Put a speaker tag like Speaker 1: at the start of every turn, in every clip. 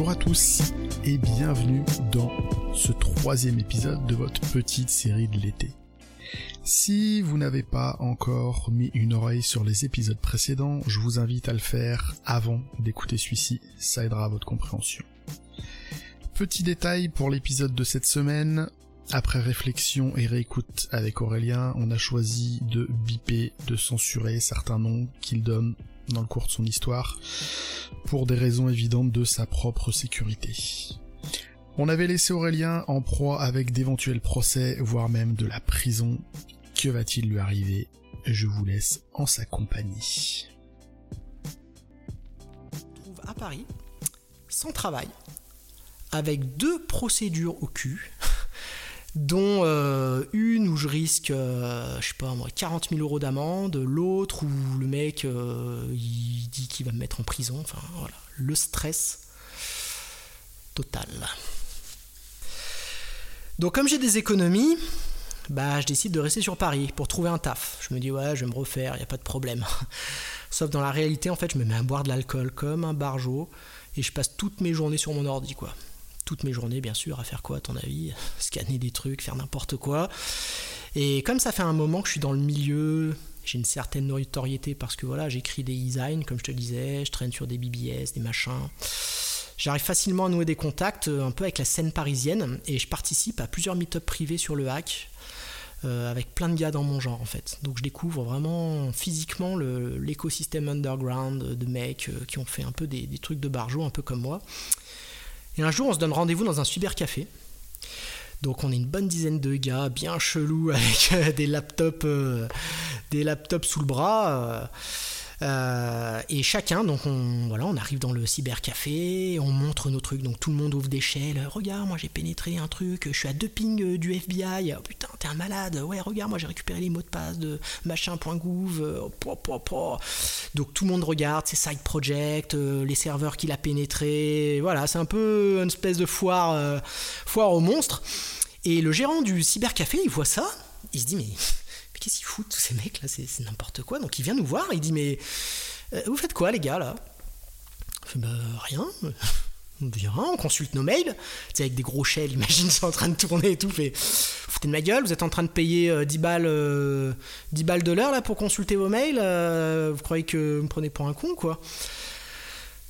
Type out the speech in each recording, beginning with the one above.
Speaker 1: Bonjour à tous et bienvenue dans ce troisième épisode de votre petite série de l'été. Si vous n'avez pas encore mis une oreille sur les épisodes précédents, je vous invite à le faire avant d'écouter celui-ci, ça aidera à votre compréhension. Petit détail pour l'épisode de cette semaine, après réflexion et réécoute avec Aurélien, on a choisi de biper, de censurer certains noms qu'il donne dans le cours de son histoire, pour des raisons évidentes de sa propre sécurité. On avait laissé Aurélien en proie avec d'éventuels procès, voire même de la prison. Que va-t-il lui arriver? Je vous laisse en sa compagnie.
Speaker 2: trouve à Paris, sans travail, avec deux procédures au cul, dont euh, une où je risque, euh, je sais pas moi, 40 000 euros d'amende, l'autre où le mec euh, il dit qu'il va me mettre en prison, enfin voilà, le stress total. Donc comme j'ai des économies, bah je décide de rester sur Paris pour trouver un taf. Je me dis ouais, je vais me refaire, il y a pas de problème. Sauf dans la réalité, en fait, je me mets à boire de l'alcool comme un barjot et je passe toutes mes journées sur mon ordi quoi toutes mes journées, bien sûr, à faire quoi, à ton avis Scanner des trucs, faire n'importe quoi. Et comme ça fait un moment que je suis dans le milieu, j'ai une certaine notoriété parce que voilà, j'écris des designs, comme je te disais, je traîne sur des BBS, des machins. J'arrive facilement à nouer des contacts euh, un peu avec la scène parisienne et je participe à plusieurs meet-up privés sur le hack. Euh, avec plein de gars dans mon genre en fait. Donc je découvre vraiment physiquement l'écosystème underground de mecs euh, qui ont fait un peu des, trucs de barjo, un peu comme moi. Et un jour, on se donne rendez-vous dans un cybercafé. Donc on est une bonne dizaine de gars bien chelous avec euh, des laptops, euh, des laptops sous le bras. Euh, euh, et chacun, donc on, voilà, on arrive dans le cybercafé, on montre nos trucs, donc tout le monde ouvre des d'échelle. Regarde, moi j'ai pénétré un truc, je suis à deux pings euh, du FBI. Oh, putain, t'es un malade. Ouais, regarde, moi j'ai récupéré les mots de passe de machin.gouv. Oh, donc tout le monde regarde, c'est side project, euh, les serveurs qu'il a pénétré. Voilà, c'est un peu une espèce de foire, foire aux monstres. Et le gérant du cybercafé, il voit ça, il se dit mais qu'est-ce qu'ils foutent tous ces mecs là C'est n'importe quoi. Donc il vient nous voir, il dit mais euh, vous faites quoi les gars là? On fait bah rien. On vient, on consulte nos mails. C'est avec des gros shells, imagine, c'est en train de tourner et tout. Fait, foutez de ma gueule, vous êtes en train de payer 10 euh, balles, 10 euh, balles de l'heure là pour consulter vos mails. vous croyez que vous me prenez pour un con quoi?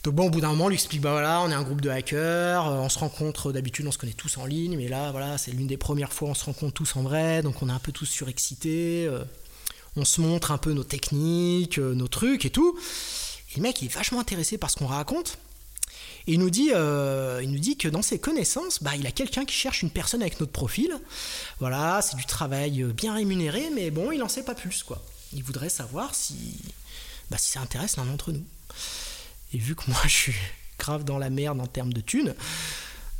Speaker 2: Donc bon, au bout d'un moment, on lui explique, bah voilà, on est un groupe de hackers, euh, on se rencontre, d'habitude on se connaît tous en ligne, mais là, voilà, c'est l'une des premières fois où on se rencontre tous en vrai, donc on est un peu tous surexcités, euh, on se montre un peu nos techniques, euh, nos trucs et tout. Et le mec, il est vachement intéressé par ce qu'on raconte, et il nous dit, il nous dit que dans ses connaissances, bah, il a quelqu'un qui cherche une personne avec notre profil. Voilà, c'est du travail bien rémunéré, mais bon, il en sait pas plus, quoi. Il voudrait savoir si, bah, si ça intéresse l'un d'entre nous. Et vu que moi je suis grave dans la merde en termes de thunes,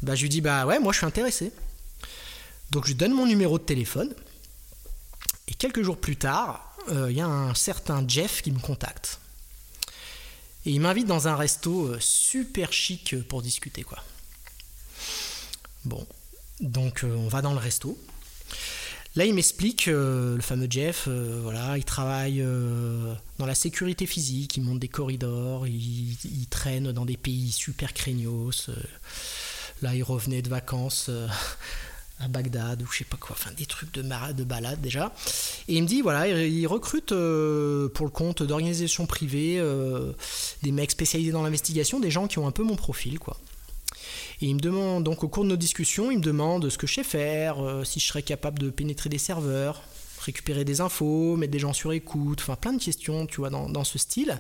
Speaker 2: bah je lui dis bah ouais, moi je suis intéressé. Donc je donne mon numéro de téléphone. Et quelques jours plus tard, euh, il y a un certain Jeff qui me contacte. Et il m'invite dans un resto euh, super chic pour discuter quoi. Bon, donc euh, on va dans le resto. Là, il m'explique, euh, le fameux Jeff, euh, voilà, il travaille euh, dans la sécurité physique, il monte des corridors, il, traîne dans des pays super craignos. là, il revenait de vacances à Bagdad ou je sais pas quoi, enfin des trucs de, de balade déjà. Et il me dit, voilà, il, recrute pour le compte d'organisations privées des mecs spécialisés dans l'investigation, des gens qui ont un peu mon profil, quoi. Et il me demande, donc au cours de nos discussions, il me demande ce que je sais faire, euh, si je serais capable de pénétrer des serveurs, récupérer des infos, mettre des gens sur écoute, enfin plein de questions, tu vois, dans, ce style.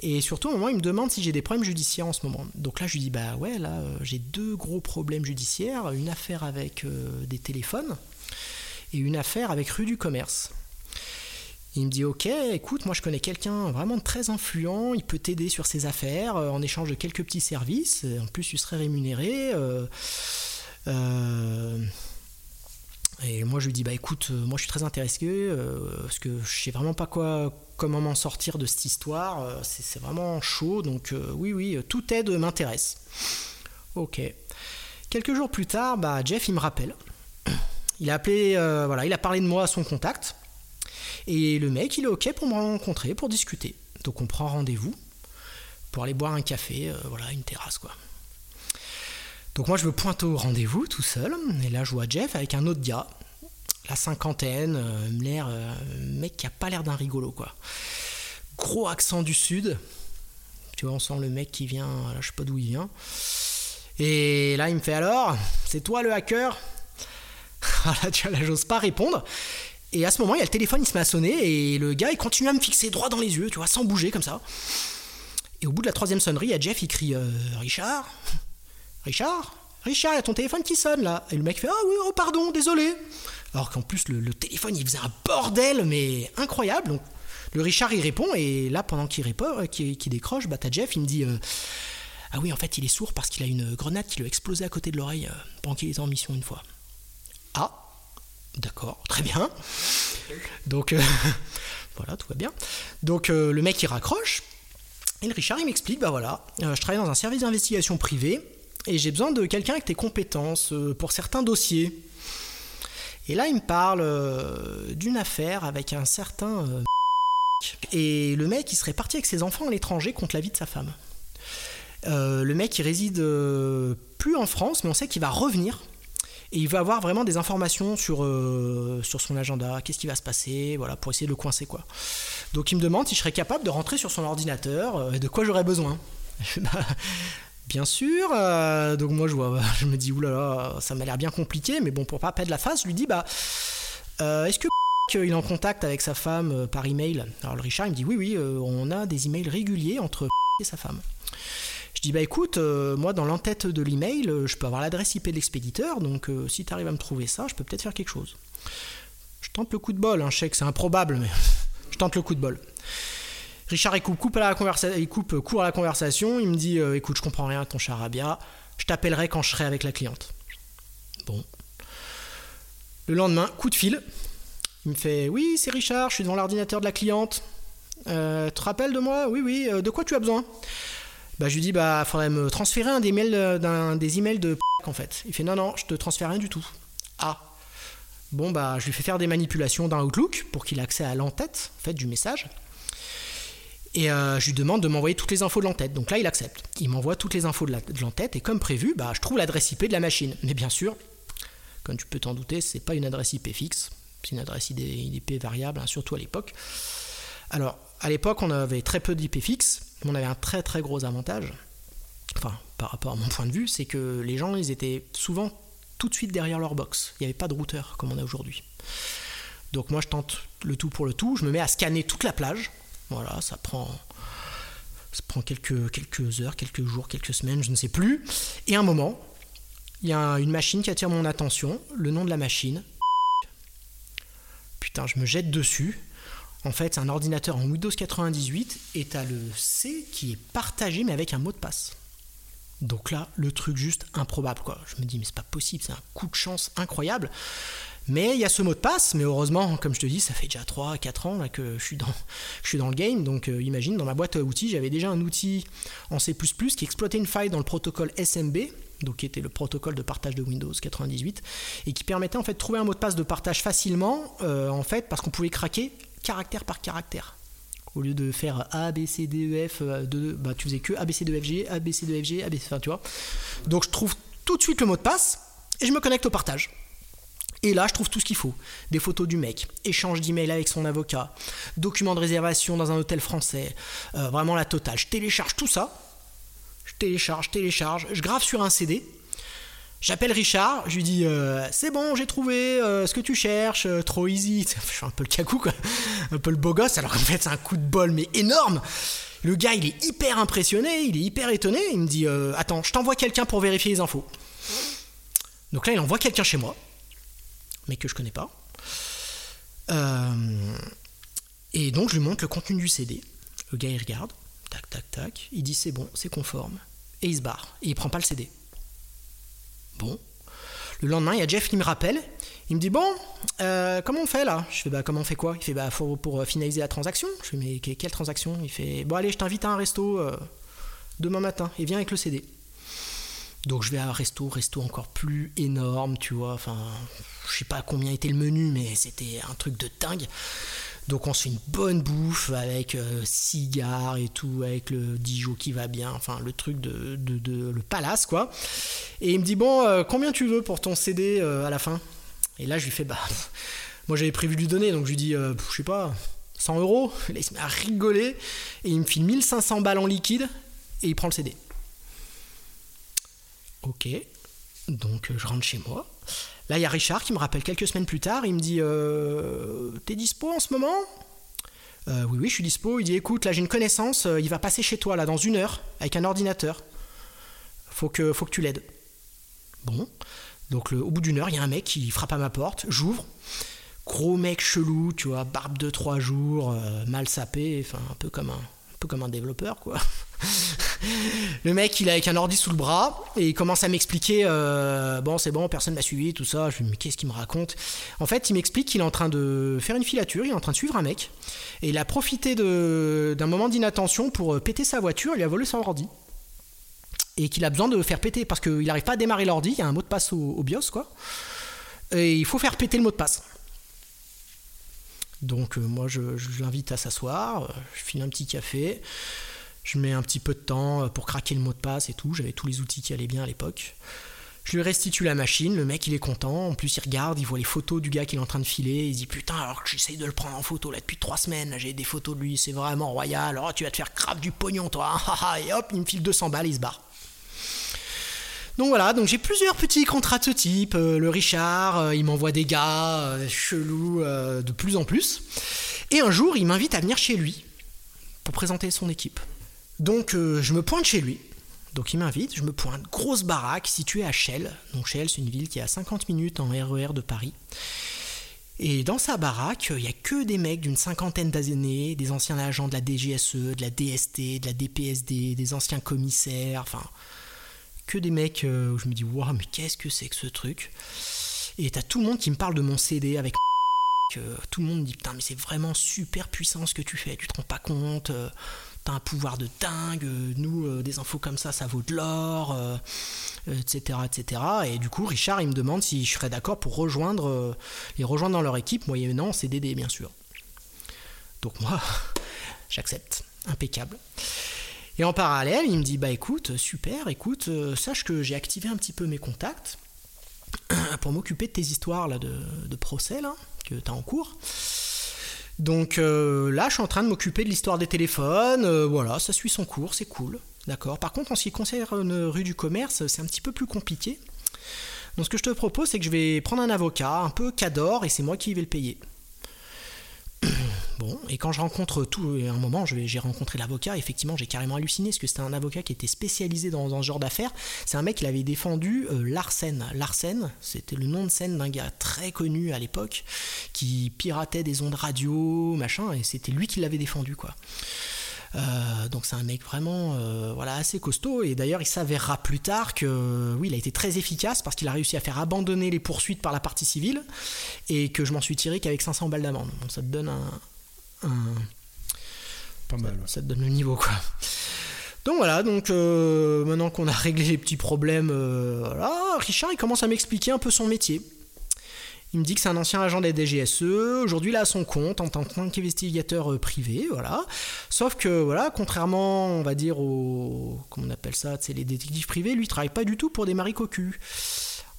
Speaker 2: Et surtout, au moment, il me demande si j'ai des problèmes judiciaires en ce moment. Donc là, je lui dis, bah ouais, là, euh, j'ai deux gros problèmes judiciaires, une affaire avec euh, des téléphones et une affaire avec rue du commerce. Il me dit ok, écoute, moi je connais quelqu'un vraiment très influent, il peut t'aider sur ses affaires euh, en échange de quelques petits services. En plus, tu serais rémunéré. Euh, euh, et moi je lui dis bah écoute, moi je suis très intéressé parce que je sais vraiment pas quoi, comment m'en sortir de cette histoire. c'est vraiment chaud, donc oui oui, tout aide m'intéresse. Ok. Quelques jours plus tard, bah Jeff il me rappelle. Il a appelé, voilà, il a parlé de moi à son contact. Et le mec, il est OK pour me rencontrer, pour discuter. Donc on prend rendez-vous pour aller boire un café, euh, voilà, une terrasse quoi. Donc moi je me pointe au rendez-vous tout seul, et là je vois Jeff avec un autre gars, la cinquantaine, euh, l'air, euh, mec qui a pas l'air d'un rigolo quoi. Gros accent du sud, tu vois on sent le mec qui vient, je sais pas d'où il vient. Et là il me fait alors, c'est toi le hacker? Voilà, tu vois, là j'ose pas répondre. Et à ce moment, il y a le téléphone, il se met à sonner et le gars, il continue à me fixer droit dans les yeux, tu vois, sans bouger comme ça. Et au bout de la troisième sonnerie, il y a Jeff, il crie euh, Richard Richard Richard, il y a ton téléphone qui sonne là. Et le mec fait Ah oui, oh pardon, désolé. Alors qu'en plus, le, téléphone, il faisait un bordel, mais incroyable. Donc, le Richard, il répond, et là, pendant qu'il répond, euh, qu'il décroche, bah, t'as Jeff, il me dit euh, Ah oui, en fait, il est sourd parce qu'il a une grenade qui lui a explosé à côté de l'oreille pendant qu'il était en mission une fois. Ah D'accord, très bien. Donc, voilà, tout va bien. Donc, le mec, il raccroche. Et le Richard, il m'explique, bah voilà, euh, je travaille dans un service d'investigation privé et j'ai besoin de quelqu'un avec tes compétences euh, pour certains dossiers. Et là, il me parle euh, d'une affaire avec un certain... et le mec, il serait parti avec ses enfants à l'étranger contre la vie de sa femme. le mec, il réside plus en France, mais on sait qu'il va revenir et il va avoir vraiment des informations sur, euh, sur son agenda, qu'est-ce qui va se passer, voilà, pour essayer de le coincer quoi. Donc il me demande si je serais capable de rentrer sur son ordinateur euh, et de quoi j'aurais besoin. Bah, bien sûr, euh, donc moi je, vois, je me dis oulala, ça m'a l'air bien compliqué, mais bon pour pas perdre la face, je lui dis bah est-ce que il est en contact avec sa femme par email? Alors le Richard me dit oui oui, on a des emails réguliers entre et sa femme. Je dis bah écoute, euh, moi dans l'entête de l'email, euh, je peux avoir l'adresse IP de l'expéditeur, donc euh, si tu arrives à me trouver ça, je peux peut-être faire quelque chose. Je tente le coup de bol, hein, je sais que c'est improbable, mais je tente le coup de bol. Richard il coupe, coupe à la il coupe court à la conversation, il me dit écoute, je comprends rien à ton charabia, je t'appellerai quand je serai avec la cliente. Bon. Le lendemain, coup de fil. Il me fait oui, c'est Richard, je suis devant l'ordinateur de la cliente. tu te rappelles de moi? Oui, oui, de quoi tu as besoin? Bah, je lui dis, bah, faudrait me transférer un des, mails, euh, d'un, des emails de en fait. Il fait, non, non, je te transfère rien du tout. Ah. Bon, bah, je lui fais faire des manipulations dans Outlook pour qu'il ait accès à l'entête, en du message. Et euh, je lui demande de m'envoyer toutes les infos de l'entête. Donc là, il accepte. Il m'envoie toutes les infos de, l'entête et comme prévu, bah, je trouve l'adresse IP de la machine. Mais bien sûr, comme tu peux t'en douter, c'est pas une adresse IP fixe, c'est une adresse IP variable, hein, surtout à l'époque. Alors, à l'époque, on avait très peu d'IP fixes, mais on avait un très très gros avantage, enfin, par rapport à mon point de vue, c'est que les gens, ils étaient souvent tout de suite derrière leur box. Il n'y avait pas de routeur comme on a aujourd'hui. Donc moi, je tente le tout pour le tout. Je me mets à scanner toute la plage. Voilà, ça prend, ça prend quelques, quelques heures, quelques jours, quelques semaines, je ne sais plus. Et à un moment, il y a une machine qui attire mon attention. Le nom de la machine. Putain, je me jette dessus. En fait, c'est un ordinateur en Windows 98 et as le C qui est partagé mais avec un mot de passe. Donc là, le truc juste improbable quoi. Je me dis mais c'est pas possible, c'est un coup de chance incroyable. Mais il y a ce mot de passe, mais heureusement, comme je te dis, ça fait déjà 3-4 ans là, que je suis, dans, je suis dans le game. Donc euh, imagine, dans ma boîte à outils, j'avais déjà un outil en C qui exploitait une faille dans le protocole SMB, donc qui était le protocole de partage de Windows 98, et qui permettait en fait de trouver un mot de passe de partage facilement, euh, en fait, parce qu'on pouvait craquer caractère par caractère. Au lieu de faire A, B, C, D, E, F, euh, de, bah, tu faisais que A, B, C, D, E, F, G, A, B, C, D, E, F, G, A, B, C, enfin, tu vois. Donc je trouve tout de suite le mot de passe et je me connecte au partage. Et là, je trouve tout ce qu'il faut. Des photos du mec, échange d'emails avec son avocat, documents de réservation dans un hôtel français, euh, vraiment la totale. Je télécharge tout ça. Je télécharge, télécharge, je grave sur un CD J'appelle Richard, je lui dis euh, c'est bon, j'ai trouvé euh, ce que tu cherches, euh, trop easy. Je suis un peu le cacou, un peu le beau gosse, alors qu'en fait c'est un coup de bol mais énorme. Le gars il est hyper impressionné, il est hyper étonné. Il me dit attends, je t'envoie quelqu'un pour vérifier les infos. Donc là il envoie quelqu'un chez moi, mais que je connais pas. et donc je lui montre le contenu du CD. Le gars il regarde, tac tac tac, il dit c'est bon, c'est conforme, et il se barre et il prend pas le CD. Bon. Le lendemain, il y a Jeff qui me rappelle. Il me dit Bon, euh, comment on fait là? Je fais Bah, comment on fait quoi? Il fait Bah, pour euh, finaliser la transaction. Je fais Mais quelle transaction? Il fait Bon, allez, je t'invite à un resto euh, demain matin et viens avec le CD. Donc, je vais à un resto, resto encore plus énorme, tu vois. Enfin, je sais pas combien était le menu, mais c'était un truc de dingue. Donc on se fait une bonne bouffe avec euh, cigares et tout, avec le Dijon qui va bien, enfin le truc de, le palace quoi. Et il me dit bon, euh, combien tu veux pour ton CD euh, à la fin? Et là je lui fais bah, moi j'avais prévu de lui donner, donc je lui dis je sais pas, 100 euros. Là il se met à rigoler et il me file 1500 balles en liquide et il prend le CD. Ok, donc je rentre chez moi. Là, il y a Richard qui me rappelle quelques semaines plus tard. Il me dit euh, T'es dispo en ce moment? Euh, Oui, oui, je suis dispo. Il dit Écoute, là, j'ai une connaissance. Euh, il va passer chez toi, là, dans une heure, avec un ordinateur. Faut que, tu l'aides. Bon. Donc, au bout d'une heure, il y a un mec qui frappe à ma porte. J'ouvre. Gros mec chelou, tu vois, barbe de trois jours, mal sapé, enfin, peu comme un peu comme un développeur, quoi. le mec, il est avec un ordi sous le bras et il commence à m'expliquer euh, Bon, c'est bon, personne m'a suivi, tout ça. Je me dis Mais qu'est-ce qu'il me raconte? En fait, il m'explique qu'il est en train de faire une filature, il est en train de suivre un mec et il a profité d'un moment d'inattention pour euh, péter sa voiture, il a volé son ordi. Et qu'il a besoin de faire péter parce qu'il n'arrive pas à démarrer l'ordi, il y a un mot de passe au, BIOS, quoi. Et il faut faire péter le mot de passe. Donc, euh, moi, je, je l'invite à s'asseoir, je file un petit café. Je mets un petit peu de temps euh, pour craquer le mot de passe et tout. J'avais tous les outils qui allaient bien à l'époque. Je lui restitue la machine, le mec il est content, en plus il regarde, il voit les photos du gars qu'il est en train de filer, il dit putain alors que j'essaye de le prendre en photo là depuis trois semaines, j'ai des photos de lui, c'est vraiment royal, alors tu vas te faire grave du pognon toi, hein, et hop, il me file 200 balles, il se barre. Donc voilà, donc j'ai plusieurs petits contrats de ce type, euh, le Richard, euh, il m'envoie des gars chelous de plus en plus, et un jour il m'invite à venir chez lui pour présenter son équipe. Donc euh, je me pointe chez lui. Donc il m'invite, je me pointe, grosse baraque située à Chelles. Donc Chelles, c'est une ville qui est à 50 minutes en RER e de Paris. Et dans sa baraque, il n'y a que des mecs d'une cinquantaine d'années, des anciens agents de la DGSE, de la DST, de la DPSD, des anciens commissaires, enfin, que des mecs euh, où je me dis, waouh, mais qu'est-ce que c'est que ce truc? Et t'as tout le monde qui me parle de mon CD avec que tout le monde me dit, putain, mais c'est vraiment super puissant ce que tu fais, tu te rends pas compte un pouvoir de dingue, euh, nous, euh, des infos comme ça, ça vaut de l'or, etc., euh, etc. Et du coup, Richard, il me demande si je serais d'accord pour rejoindre, les rejoindre dans leur équipe, moyennant CDD, bien sûr. Donc moi, j'accepte, impeccable. Et en parallèle, il me dit, bah écoute, super, écoute, sache que j'ai activé un petit peu mes contacts pour m'occuper de tes histoires là, de, de procès là, que tu as en cours. Donc euh, là, je suis en train de m'occuper de l'histoire des téléphones. Euh, voilà, ça suit son cours, c'est cool. D'accord. Par contre, en ce qui concerne rue du commerce, c'est un petit peu plus compliqué. Donc ce que je te propose, c'est que je vais prendre un avocat, un peu cador, et c'est moi qui vais le payer. Bon, et quand je rencontre tout, à un moment, j'ai rencontré l'avocat, effectivement, j'ai carrément halluciné, parce que c'était un avocat qui était spécialisé dans, ce genre d'affaires. C'est un mec qui avait défendu euh, Larsen. Larsen, c'était le nom de scène d'un gars très connu à l'époque, qui piratait des ondes radio, machin, et c'était lui qui l'avait défendu, quoi. Euh, donc c'est un mec vraiment euh, voilà, assez costaud. Et d'ailleurs, il s'avérera plus tard que oui, il a été très efficace parce qu'il a réussi à faire abandonner les poursuites par la partie civile et que je m'en suis tiré qu'avec 500 balles d'amende. Ça te donne un.
Speaker 1: Pas mal.
Speaker 2: Ça, te donne le niveau, quoi. Donc voilà, donc euh, maintenant qu'on a réglé les petits problèmes, voilà, Richard il commence à m'expliquer un peu son métier. Il me dit que c'est un ancien agent des DGSE. Aujourd'hui, il a son compte en tant qu'investigateur euh, privé, voilà. Sauf que, voilà, contrairement, on va dire, aux. Comment on appelle ça C'est les détectives privés, lui, il travaille pas du tout pour des maris cocus.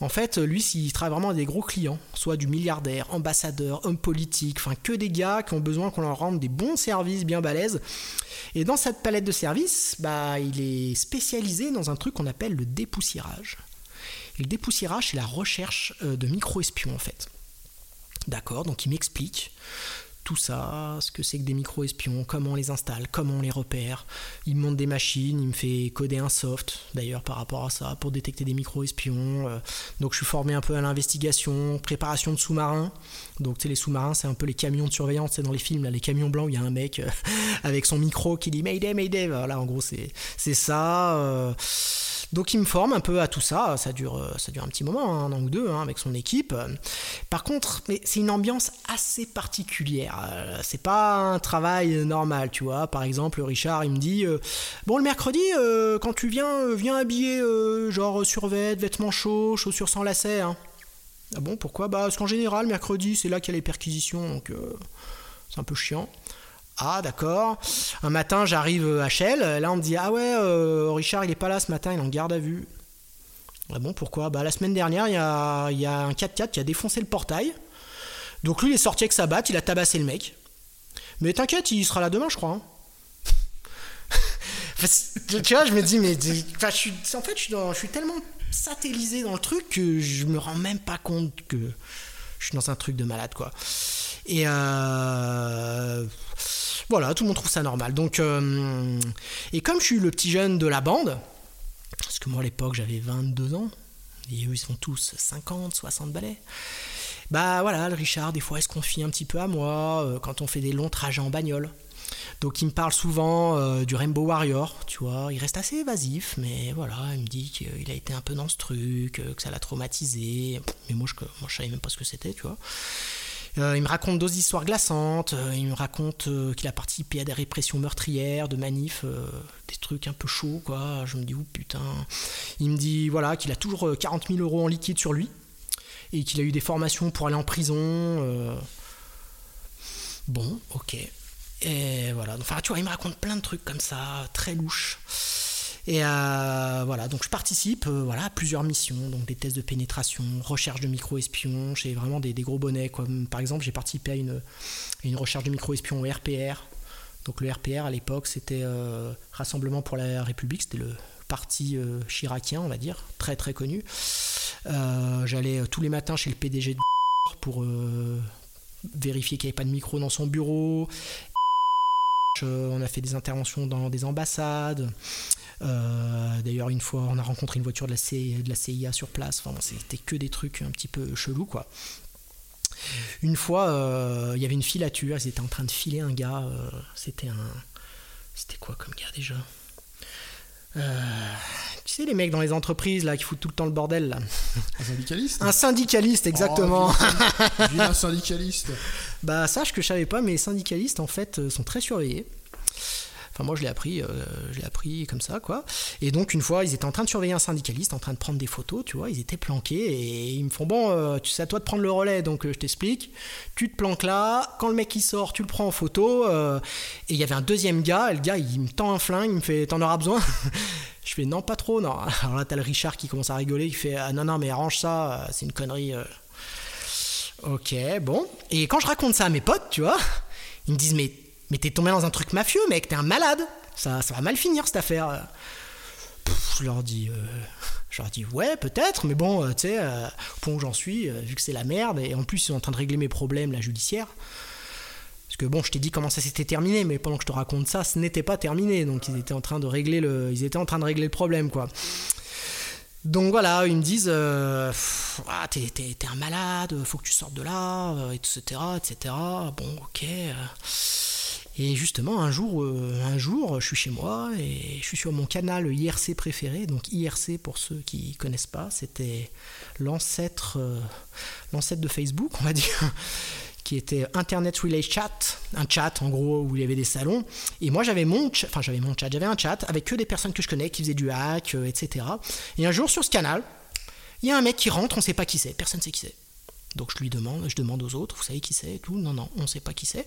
Speaker 2: En fait, lui, il travaille vraiment avec des gros clients, soit du milliardaire, ambassadeur, homme politique, enfin que des gars qui ont besoin qu'on leur rende des bons services bien balèzes. Et dans cette palette de services, bah, il est spécialisé dans un truc qu'on appelle le dépoussiérage le dépoussiérage, c'est la recherche euh, de micro-espions en fait. D'accord, donc il m'explique tout ça, ce que c'est que des micro-espions, comment on les installe, comment on les repère. Il me montre des machines, il me fait coder un soft, d'ailleurs, par rapport à ça, pour détecter des micro-espions. Euh. donc je suis formé un peu à l'investigation, préparation de sous-marins. Donc tu sais, les sous-marins, c'est un peu les camions de surveillance, c'est dans les films, là, les camions blancs il y a un mec euh, avec son micro qui dit Mayday, Mayday. Voilà, en gros, c'est ça. Donc il me forme un peu à tout ça, ça dure, euh, ça dure un petit moment, hein, un an ou deux, hein, avec son équipe. Par contre, c'est une ambiance assez particulière. Euh, c'est pas un travail normal, tu vois. Par exemple, Richard, il me dit euh, Bon, le mercredi, quand tu viens, viens habiller genre survêt, vêtements chauds, chaussures sans lacets. Hein. Ah bon, pourquoi? Bah, parce qu'en général, mercredi, c'est là qu'il y a les perquisitions, donc c'est un peu chiant. Ah d'accord. Un matin j'arrive à Shell, là on me dit ah ouais Richard il est pas là ce matin, il en garde à vue. Ah bon pourquoi? Bah la semaine dernière il y a, y a un 4x4 qui a défoncé le portail. Donc lui il est sorti avec sa batte, il a tabassé le mec. Mais t'inquiète, il sera là demain je crois. Hein. tu vois, je me dis, mais en fait, je suis, je suis tellement satellisé dans le truc que je me rends même pas compte que je suis dans un truc de malade, quoi. Et euh, voilà, tout le monde trouve ça normal. Donc, euh, et comme je suis le petit jeune de la bande, parce que moi à l'époque j'avais 22 ans, et eux ils sont tous 50, 60 balais. Bah voilà, le Richard, des fois, il se confie un petit peu à moi euh, quand on fait des longs trajets en bagnole. Donc il me parle souvent euh, du Rainbow Warrior, tu vois. Il reste assez évasif, mais voilà, il me dit qu'il a été un peu dans ce truc, euh, que ça l'a traumatisé. Mais moi je, je savais même pas ce que c'était, tu vois. Il me raconte d'autres histoires glaçantes. il me raconte qu'il a participé à des répressions meurtrières, de manifs, des trucs un peu chauds, quoi. Je me dis, oh putain. Il me dit, voilà, qu'il a toujours 40 000 euros en liquide sur lui et qu'il a eu des formations pour aller en prison. Bon, ok. Et voilà, enfin tu vois, il me raconte plein de trucs comme ça, très louches. Et euh, voilà, donc je participe euh, voilà, à plusieurs missions, donc des tests de pénétration, recherche de micro-espions, j'ai vraiment des, gros bonnets. Comme, par exemple, j'ai participé à une, recherche de micro-espions au RPR. Donc le RPR à l'époque, c'était euh, Rassemblement pour la République, c'était le parti chiracien, on va dire, très très connu. J'allais tous les matins chez le PDG de pour vérifier qu'il n'y avait pas de micro dans son bureau, euh, on a fait des interventions dans des ambassades. Euh, d'ailleurs, une fois, on a rencontré une voiture de la, CIA sur place. Enfin, c'était que des trucs un petit peu chelous, quoi. Une fois, euh, il y avait une filature. Ils étaient en train de filer un gars. c'était un. C'était quoi comme gars déjà? Tu sais, les mecs dans les entreprises là qui foutent tout le temps le bordel là.
Speaker 1: Un syndicaliste
Speaker 2: Un syndicaliste, exactement.
Speaker 1: Oh, un syndicaliste.
Speaker 2: bah, sache que je savais pas, mais les syndicalistes en fait sont très surveillés moi, je l'ai appris, euh, je l'ai appris comme ça, quoi. Et donc, une fois, ils étaient en train de surveiller un syndicaliste, en train de prendre des photos, tu vois. Ils étaient planqués et ils me font bon, euh, tu sais, à toi de prendre le relais. Donc, euh, je t'explique. Tu te planques là. Quand le mec il sort, tu le prends en photo. et il y avait un deuxième gars. Et le gars, il me tend un flingue. Il me fait, t'en auras besoin? Je fais non, pas trop, non. Alors là, t'as le Richard qui commence à rigoler. Il fait ah, non, non, mais arrange ça. C'est une connerie. Ok, bon. Et quand je raconte ça à mes potes, tu vois, ils me disent mais mais t'es tombé dans un truc mafieux, mec, t'es un malade. Ça, ça va mal finir cette affaire. je leur dis. Euh, je leur dis ouais peut-être mais bon euh, tu sais euh, au point où j'en suis vu que c'est la merde et en plus ils sont en train de régler mes problèmes la judiciaire parce que bon je t'ai dit comment ça s'était terminé mais pendant que je te raconte ça ce n'était pas terminé donc ils étaient en train de régler le ils étaient en train de régler le problème quoi donc voilà, ils me disent ah, t'es, un malade, faut que tu sortes de là, etc., etc. Bon, ok. Et justement, un jour, euh, un jour, je suis chez moi et je suis sur mon canal IRC préféré. Donc IRC, pour ceux qui connaissent pas, c'était l'ancêtre, euh, l'ancêtre de Facebook, on va dire, qui était Internet Relay Chat, un chat en gros où il y avait des salons. Et moi, j'avais mon, enfin j'avais mon chat, j'avais un chat avec que des personnes que je connais qui faisaient du hack, euh, etc. Et un jour sur ce canal, il y a un mec qui rentre, on ne sait pas qui c'est, personne ne sait qui c'est. Donc je lui demande, je demande aux autres, vous savez qui c'est et tout. Non, non, on ne sait pas qui c'est.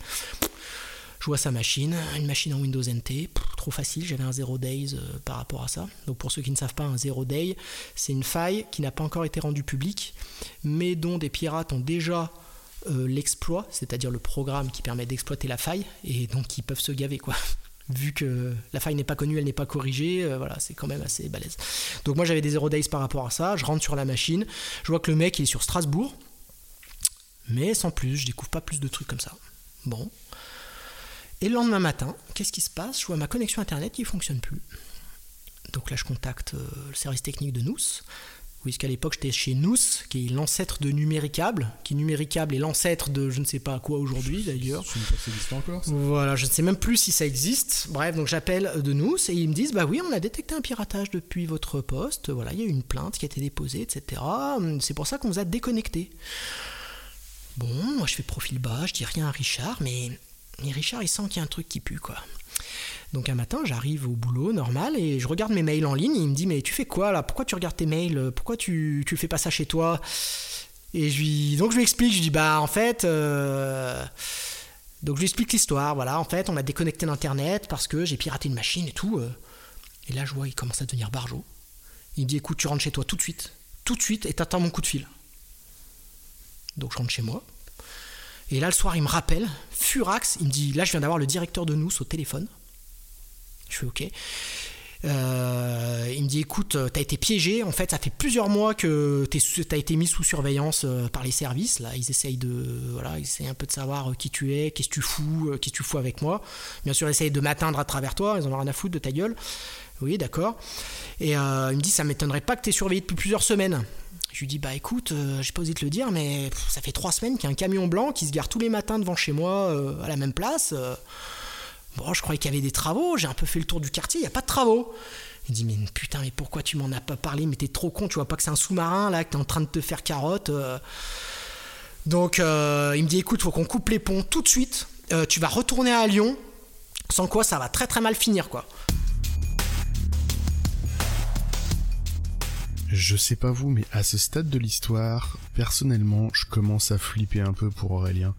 Speaker 2: Je vois sa machine, une machine en Windows NT, trop facile, j'avais un zero days euh, par rapport à ça. Donc pour ceux qui ne savent pas, un zero day, c'est une faille qui n'a pas encore été rendue publique, mais dont des pirates ont déjà euh, l'exploit, c'est-à-dire le programme qui permet d'exploiter la faille, et donc qui peuvent se gaver quoi. Vu que la faille n'est pas connue, elle n'est pas corrigée, euh, voilà, c'est quand même assez balèze. Donc moi j'avais des zero days par rapport à ça, je rentre sur la machine, je vois que le mec est sur Strasbourg, mais sans plus, je découvre pas plus de trucs comme ça. Bon, et le lendemain matin, qu'est-ce qui se passe? Je vois ma connexion internet qui ne fonctionne plus. Donc là, je contacte euh, le service technique de Nous. Puisqu'à l'époque, j'étais chez Nous, qui est l'ancêtre de Numéricable, qui Numéricable est l'ancêtre de je ne sais pas quoi aujourd'hui d'ailleurs.
Speaker 1: Ça encore
Speaker 2: Voilà, je ne sais même plus si ça existe. Bref, donc j'appelle de Nous et ils me disent Bah oui, on a détecté un piratage depuis votre poste. Voilà, il y a eu une plainte qui a été déposée, etc. C'est pour ça qu'on vous a déconnecté. Bon, moi je fais profil bas, je dis rien à Richard, mais et Richard, il sent qu'il y a un truc qui pue, quoi. Donc un matin, j'arrive au boulot normal et je regarde mes mails en ligne. il me dit mais tu fais quoi là? Pourquoi tu regardes tes mails? Pourquoi tu tu fais pas ça chez toi? Et je lui donc je lui explique. Je lui dis bah en fait. Euh, Donc je lui explique l'histoire, voilà, en fait on m'a déconnecté d'internet parce que j'ai piraté une machine et tout. Et là je vois il commence à devenir barjot. Il me dit écoute tu rentres chez toi tout de suite, tout de suite et t'attends mon coup de fil. Donc je rentre chez moi. Et là le soir il me rappelle, furax, il me dit là je viens d'avoir le directeur de nous au téléphone. Je fais ok. Euh, il me dit écoute, t'as été piégé. En fait, ça fait plusieurs mois que t'as été mis sous surveillance euh, par les services. Là, ils essayent de, voilà, ils essayent un peu de savoir euh, qui tu es, qu'est-ce que tu fous, qu'est-ce que tu fous avec moi. Bien sûr, ils essayent de m'atteindre à travers toi. Ils en ont rien à foutre de ta gueule. Oui, d'accord. Et il me dit ça m'étonnerait pas que t'aies surveillé depuis plusieurs semaines. Je lui dis bah écoute, j'ai pas osé te le dire, mais ça fait trois semaines qu'il y a un camion blanc qui se gare tous les matins devant chez moi à la même place. Bon, je croyais qu'il y avait des travaux, j'ai un peu fait le tour du quartier, il n'y a pas de travaux. Il dit, mais putain, mais pourquoi tu m'en as pas parlé? Mais t'es trop con, tu vois pas que c'est un sous-marin là, que t'es en train de te faire carotte. Euh. Donc, euh, il me dit, écoute, faut qu'on coupe les ponts tout de suite. Euh, tu vas retourner à Lyon, sans quoi ça va très très mal finir, quoi.
Speaker 1: Je sais pas vous, mais à ce stade de l'histoire, personnellement, je commence à flipper un peu pour Aurélien.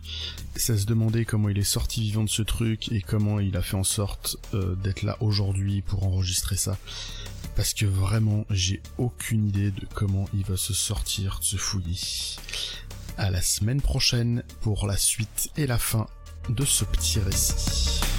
Speaker 1: Ça se demandait comment il est sorti vivant de ce truc et comment il a fait en sorte euh, d'être là aujourd'hui pour enregistrer ça. Parce que vraiment, j'ai aucune idée de comment il va se sortir de ce fouillis. À la semaine prochaine pour la suite et la fin de ce petit récit.